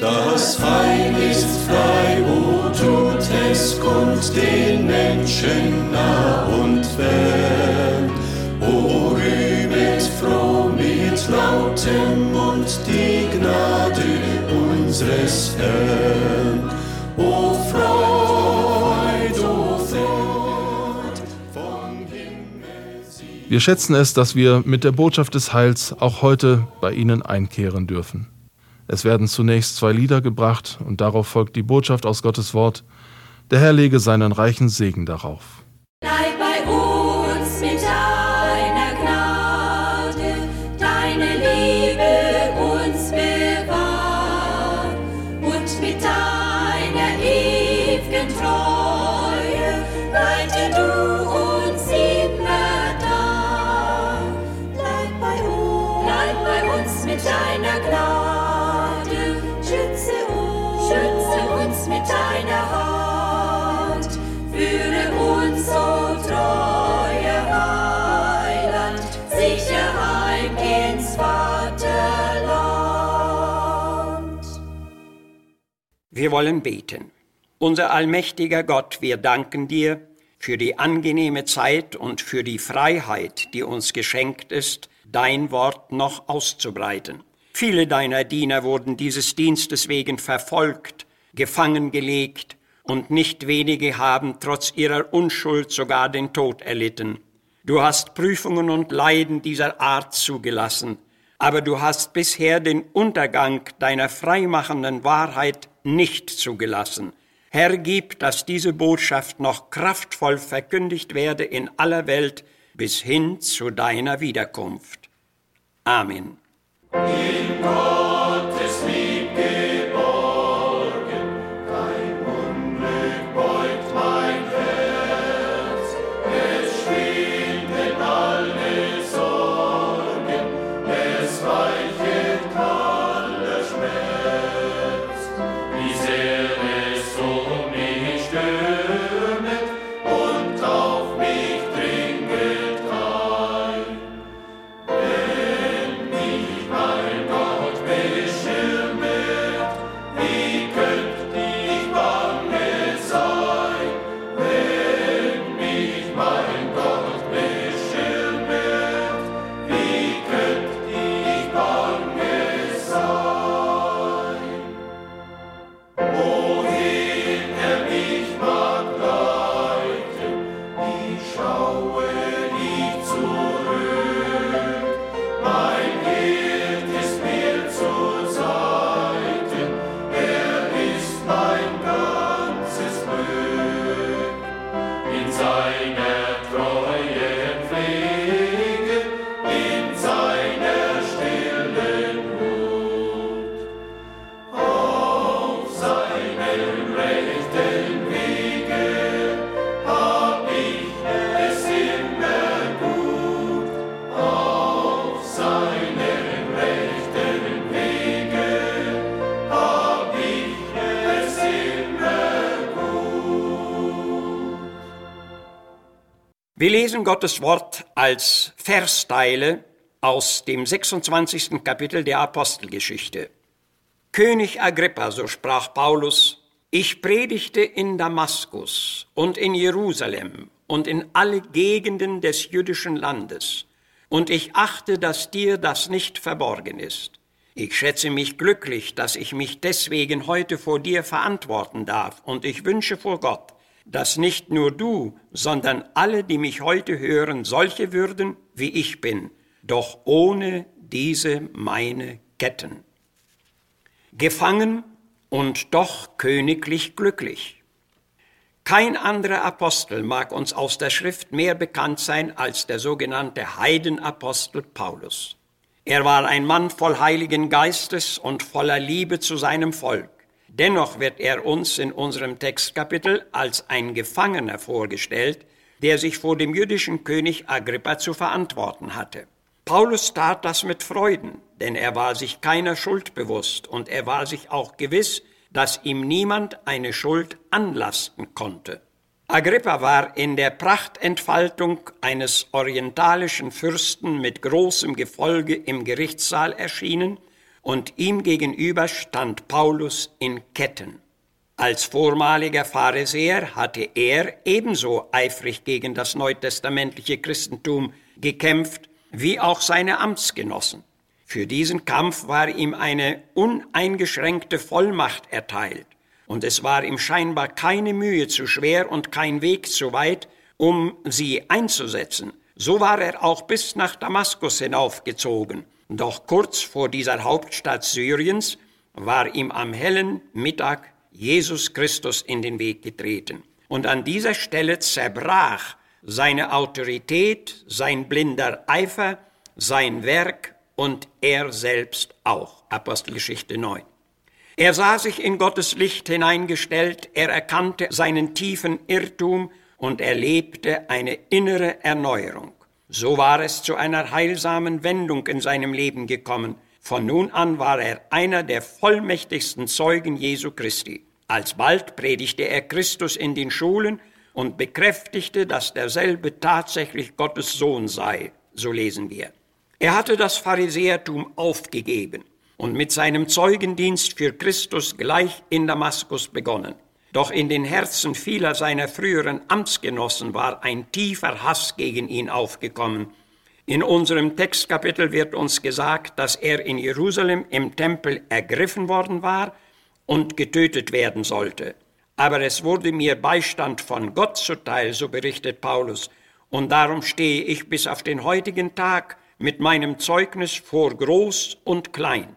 Das Heil ist frei, wo tut es kund den Menschen nah und fern. O rühmet froh mit lautem Mund die Gnade unseres Herrn. O Freud, o Freud, vom Himmel. Wir schätzen es, dass wir mit der Botschaft des Heils auch heute bei Ihnen einkehren dürfen. Es werden zunächst zwei Lieder gebracht und darauf folgt die Botschaft aus Gottes Wort. Der Herr lege seinen reichen Segen darauf. Wir wollen beten. Unser allmächtiger Gott, wir danken dir für die angenehme Zeit und für die Freiheit, die uns geschenkt ist, dein Wort noch auszubreiten. Viele deiner Diener wurden dieses Dienstes wegen verfolgt, gefangen gelegt, und nicht wenige haben trotz ihrer Unschuld sogar den Tod erlitten. Du hast Prüfungen und Leiden dieser Art zugelassen, aber du hast bisher den Untergang deiner freimachenden Wahrheit nicht zugelassen. Herr, gib, dass diese Botschaft noch kraftvoll verkündigt werde in aller Welt bis hin zu deiner Wiederkunft. Amen. Lesen Gottes Wort als Versteile aus dem 26. Kapitel der Apostelgeschichte. König Agrippa, so sprach Paulus, ich predigte in Damaskus und in Jerusalem und in alle Gegenden des jüdischen Landes, und ich achte, dass dir das nicht verborgen ist. Ich schätze mich glücklich, dass ich mich deswegen heute vor dir verantworten darf, und ich wünsche vor Gott, dass nicht nur du, sondern alle, die mich heute hören, solche würden, wie ich bin, doch ohne diese meine Ketten. Gefangen und doch königlich glücklich. Kein anderer Apostel mag uns aus der Schrift mehr bekannt sein als der sogenannte Heidenapostel Paulus. Er war ein Mann voll heiligen Geistes und voller Liebe zu seinem Volk. Dennoch wird er uns in unserem Textkapitel als ein Gefangener vorgestellt, der sich vor dem jüdischen König Agrippa zu verantworten hatte. Paulus tat das mit Freuden, denn er war sich keiner Schuld bewusst und er war sich auch gewiss, dass ihm niemand eine Schuld anlasten konnte. Agrippa war in der Prachtentfaltung eines orientalischen Fürsten mit großem Gefolge im Gerichtssaal erschienen und ihm gegenüber stand Paulus in Ketten. Als vormaliger Pharisäer hatte er ebenso eifrig gegen das neutestamentliche Christentum gekämpft wie auch seine Amtsgenossen. Für diesen Kampf war ihm eine uneingeschränkte Vollmacht erteilt, und es war ihm scheinbar keine Mühe zu schwer und kein Weg zu weit, um sie einzusetzen. So war er auch bis nach Damaskus hinaufgezogen. Doch kurz vor dieser Hauptstadt Syriens war ihm am hellen Mittag Jesus Christus in den Weg getreten. Und an dieser Stelle zerbrach seine Autorität, sein blinder Eifer, sein Werk und er selbst auch. Apostelgeschichte 9. Er sah sich in Gottes Licht hineingestellt, er erkannte seinen tiefen Irrtum und erlebte eine innere Erneuerung. So war es zu einer heilsamen Wendung in seinem Leben gekommen. Von nun an war er einer der vollmächtigsten Zeugen Jesu Christi. Alsbald predigte er Christus in den Schulen und bekräftigte, dass derselbe tatsächlich Gottes Sohn sei, so lesen wir. Er hatte das Pharisäertum aufgegeben und mit seinem Zeugendienst für Christus gleich in Damaskus begonnen. Doch in den Herzen vieler seiner früheren Amtsgenossen war ein tiefer Hass gegen ihn aufgekommen, in unserem Textkapitel wird uns gesagt, dass er in Jerusalem im Tempel ergriffen worden war und getötet werden sollte. Aber es wurde mir Beistand von Gott zuteil, so berichtet Paulus, und darum stehe ich bis auf den heutigen Tag mit meinem Zeugnis vor Groß und Klein.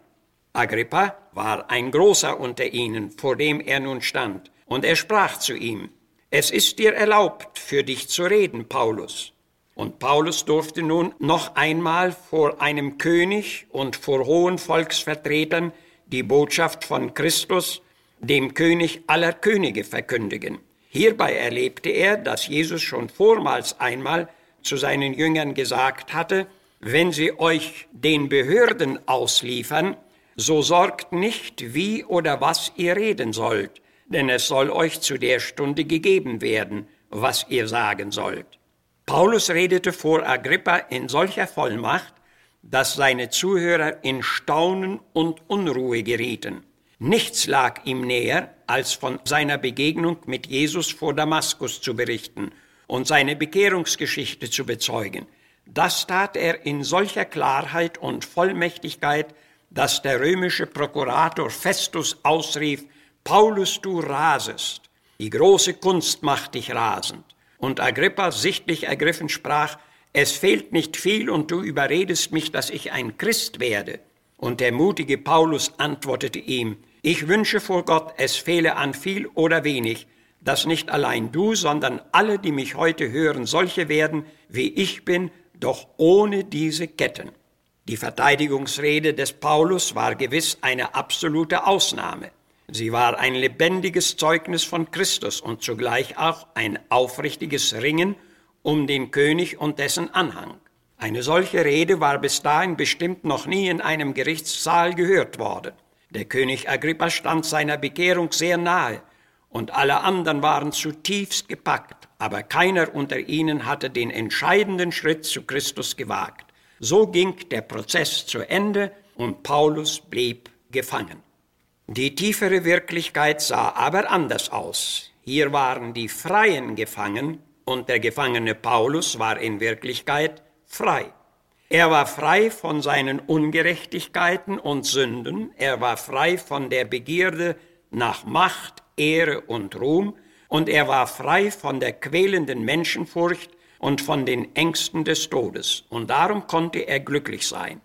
Agrippa war ein Großer unter ihnen, vor dem er nun stand, und er sprach zu ihm, Es ist dir erlaubt, für dich zu reden, Paulus. Und Paulus durfte nun noch einmal vor einem König und vor hohen Volksvertretern die Botschaft von Christus, dem König aller Könige, verkündigen. Hierbei erlebte er, dass Jesus schon vormals einmal zu seinen Jüngern gesagt hatte, wenn sie euch den Behörden ausliefern, so sorgt nicht, wie oder was ihr reden sollt, denn es soll euch zu der Stunde gegeben werden, was ihr sagen sollt. Paulus redete vor Agrippa in solcher Vollmacht, dass seine Zuhörer in Staunen und Unruhe gerieten. Nichts lag ihm näher, als von seiner Begegnung mit Jesus vor Damaskus zu berichten und seine Bekehrungsgeschichte zu bezeugen. Das tat er in solcher Klarheit und Vollmächtigkeit, dass der römische Prokurator Festus ausrief, Paulus, du rasest, die große Kunst macht dich rasend. Und Agrippa sichtlich ergriffen sprach, es fehlt nicht viel und du überredest mich, dass ich ein Christ werde. Und der mutige Paulus antwortete ihm, ich wünsche vor Gott, es fehle an viel oder wenig, dass nicht allein du, sondern alle, die mich heute hören, solche werden, wie ich bin, doch ohne diese Ketten. Die Verteidigungsrede des Paulus war gewiss eine absolute Ausnahme. Sie war ein lebendiges Zeugnis von Christus und zugleich auch ein aufrichtiges Ringen um den König und dessen Anhang. Eine solche Rede war bis dahin bestimmt noch nie in einem Gerichtssaal gehört worden. Der König Agrippa stand seiner Bekehrung sehr nahe und alle anderen waren zutiefst gepackt, aber keiner unter ihnen hatte den entscheidenden Schritt zu Christus gewagt. So ging der Prozess zu Ende und Paulus blieb gefangen. Die tiefere Wirklichkeit sah aber anders aus. Hier waren die Freien gefangen und der Gefangene Paulus war in Wirklichkeit frei. Er war frei von seinen Ungerechtigkeiten und Sünden, er war frei von der Begierde nach Macht, Ehre und Ruhm, und er war frei von der quälenden Menschenfurcht und von den Ängsten des Todes, und darum konnte er glücklich sein.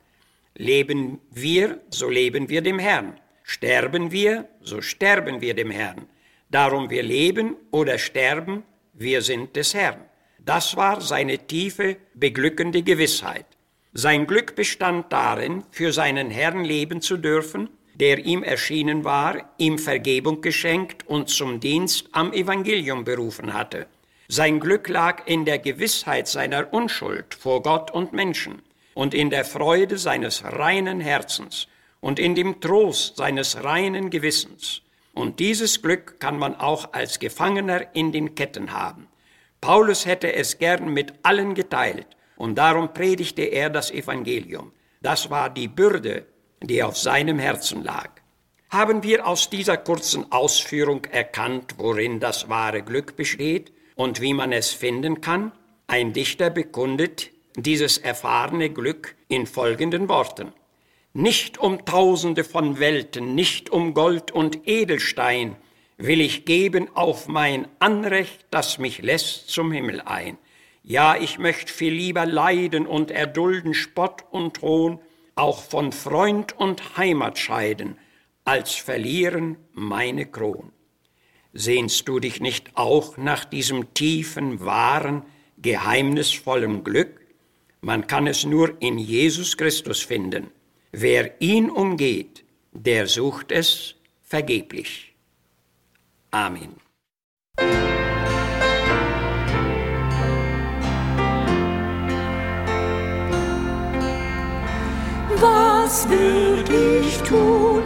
Leben wir, so leben wir dem Herrn. Sterben wir, so sterben wir dem Herrn. Darum wir leben oder sterben, wir sind des Herrn. Das war seine tiefe, beglückende Gewissheit. Sein Glück bestand darin, für seinen Herrn leben zu dürfen, der ihm erschienen war, ihm Vergebung geschenkt und zum Dienst am Evangelium berufen hatte. Sein Glück lag in der Gewissheit seiner Unschuld vor Gott und Menschen und in der Freude seines reinen Herzens und in dem Trost seines reinen Gewissens. Und dieses Glück kann man auch als Gefangener in den Ketten haben. Paulus hätte es gern mit allen geteilt und darum predigte er das Evangelium. Das war die Bürde, die auf seinem Herzen lag. Haben wir aus dieser kurzen Ausführung erkannt, worin das wahre Glück besteht und wie man es finden kann? Ein Dichter bekundet dieses erfahrene Glück in folgenden Worten. Nicht um Tausende von Welten, nicht um Gold und Edelstein will ich geben auf mein Anrecht, das mich lässt zum Himmel ein. Ja, ich möcht viel lieber leiden und erdulden Spott und Hohn, auch von Freund und Heimat scheiden, als verlieren meine Kron. Sehnst du dich nicht auch nach diesem tiefen, wahren, geheimnisvollen Glück? Man kann es nur in Jesus Christus finden. Wer ihn umgeht, der sucht es vergeblich. Amen. Was würd ich tun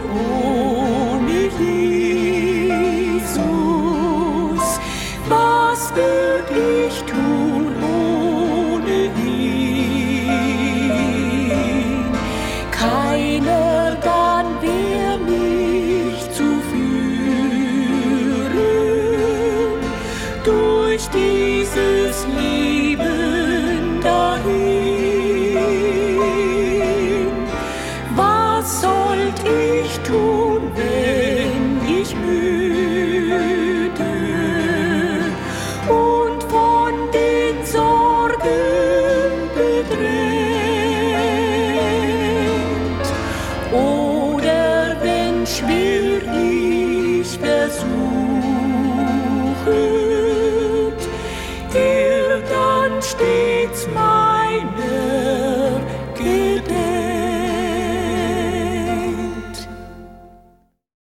stets meiner gedenkt.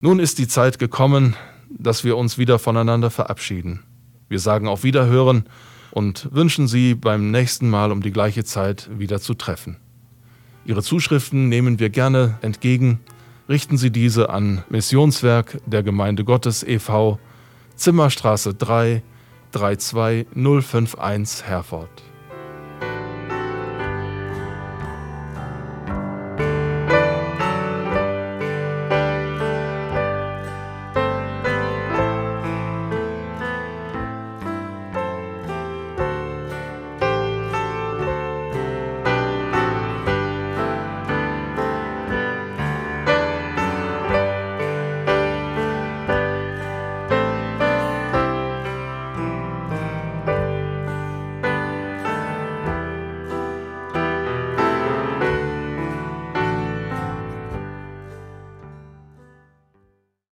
Nun ist die Zeit gekommen, dass wir uns wieder voneinander verabschieden. Wir sagen auf Wiederhören und wünschen Sie beim nächsten Mal um die gleiche Zeit wieder zu treffen. Ihre Zuschriften nehmen wir gerne entgegen. Richten Sie diese an Missionswerk der Gemeinde Gottes e.V., Zimmerstraße 3, 32051 Herford.